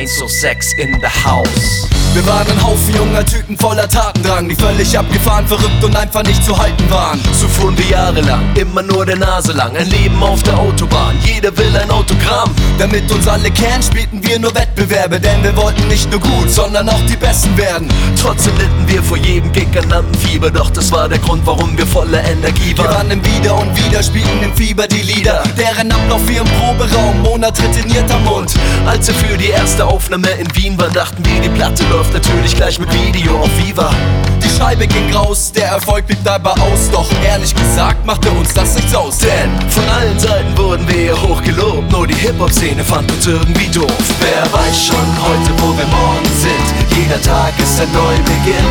106 in the house. Wir waren ein Haufen junger Typen voller Tatendrang, die völlig abgefahren, verrückt und einfach nicht zu halten waren. So fuhren wir jahrelang, immer nur der Nase lang. Ein Leben auf der Autobahn, jeder will ein Autogramm. Damit uns alle kennen, spielten wir nur Wettbewerbe, denn wir wollten nicht nur gut, sondern auch die Besten werden. Trotzdem litten wir vor jedem Gig an Lampenfieber, doch das war der Grund, warum wir voller Energie Wir waren. waren im Wieder und Wieder, spielten im Fieber die Lieder, deren Ablauf wie im Proberaum, Monate trainierter Mund. Als wir für die erste Aufnahme in Wien waren, dachten wir, die Platte läuft natürlich gleich mit Video auf Viva. Die Scheibe ging raus, der Erfolg blieb dabei aus, doch ehrlich gesagt machte uns das nichts aus. Denn von allen Seiten wurden wir hoch gelobt, nur die Hip-Hop-Szene fand uns irgendwie doof. Wer weiß schon heute, wo wir morgen sind, jeder Tag ist ein Neubeginn.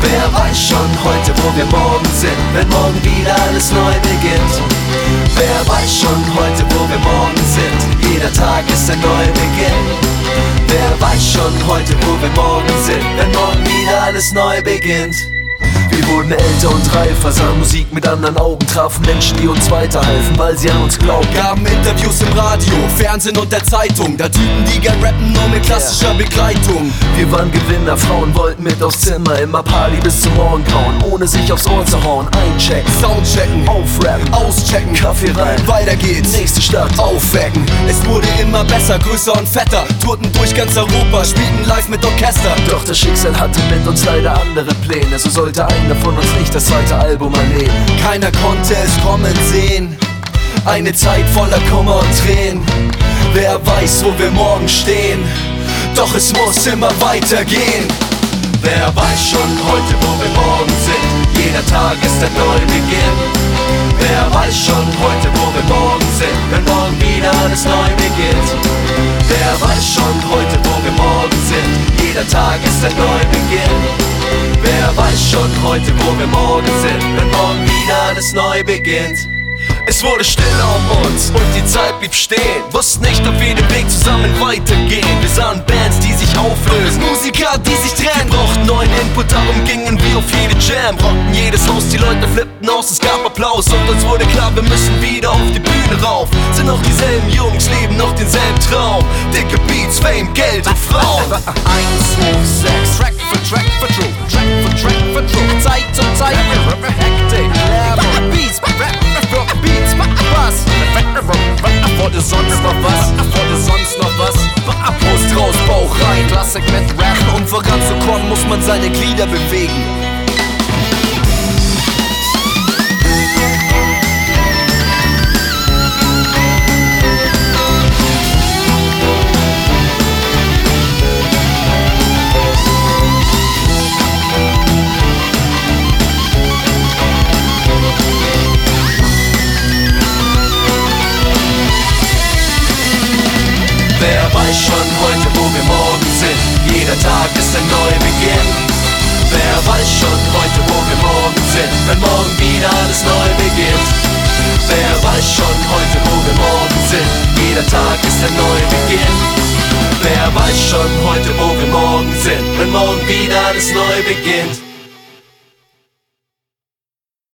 Wer weiß schon heute, wo wir morgen sind, wenn morgen wieder alles neu beginnt. Wer weiß schon heute, wo wir morgen sind, jeder Tag ist ein Neubeginn. Schon heute, wo wir morgen sind, wenn morgen wieder alles neu beginnt. Wir wurden älter und reifer, sahen Musik mit anderen Augen, trafen Menschen, die uns weiterhalfen, weil sie an uns glauben. Gaben Interviews im Radio, Fernsehen und der Zeitung. Da Typen, die gern rappen, nur mit klassischer Begleitung. Wir waren Gewinner, Frauen wollten mit aufs Zimmer, immer Party bis zum Morgengrauen, ohne sich aufs Ohr zu hauen. Einchecken, Soundchecken, aufrappen, Kaffee rein, weiter geht's. nächste Stadt, Aufwecken. Es wurde immer besser, größer und fetter. Tourten durch ganz Europa, spielten live mit Orchester. Doch das Schicksal hatte mit uns leider andere Pläne, so sollte einer von uns nicht das zweite Album erleben. Keiner konnte es kommen sehen. Eine Zeit voller Kummer und Tränen. Wer weiß, wo wir morgen stehen. Doch es muss immer weitergehen. Wer weiß schon heute, wo wir morgen sind, jeder Tag ist ein Neubeginn. Wer alles neu beginnt. Wer weiß schon heute, wo wir morgen sind, jeder Tag ist ein Neubeginn. Wer weiß schon heute, wo wir morgen sind, wenn morgen wieder alles neu beginnt. Es wurde stiller um uns und die Zeit blieb stehen. Wussten nicht, ob wir den Weg zusammen weitergehen. Wir sahen Bands, die sich auflösen. Musiker, die sich trennen. Input, darum gingen wir auf jede Jam. Rockten jedes Haus, die Leute flippten aus, es gab Applaus. Und uns wurde klar, wir müssen wieder auf die Bühne rauf. Sind noch dieselben Jungs, leben noch denselben Traum. Dicke Beats, Fame, Geld und Frauen. 1, 2, 6, Track für Track für True, Track für Track für True, Zeit zu Zeit, Hektik, Lärm, Beats, seine Glieder bewegen. Wer weiß schon heute, wo wir morgen sind, wenn morgen wieder alles neu beginnt? Wer weiß schon heute, wo wir morgen sind? Jeder Tag ist ein Neubeginn. Wer weiß schon heute, wo wir morgen sind, wenn morgen wieder alles neu beginnt?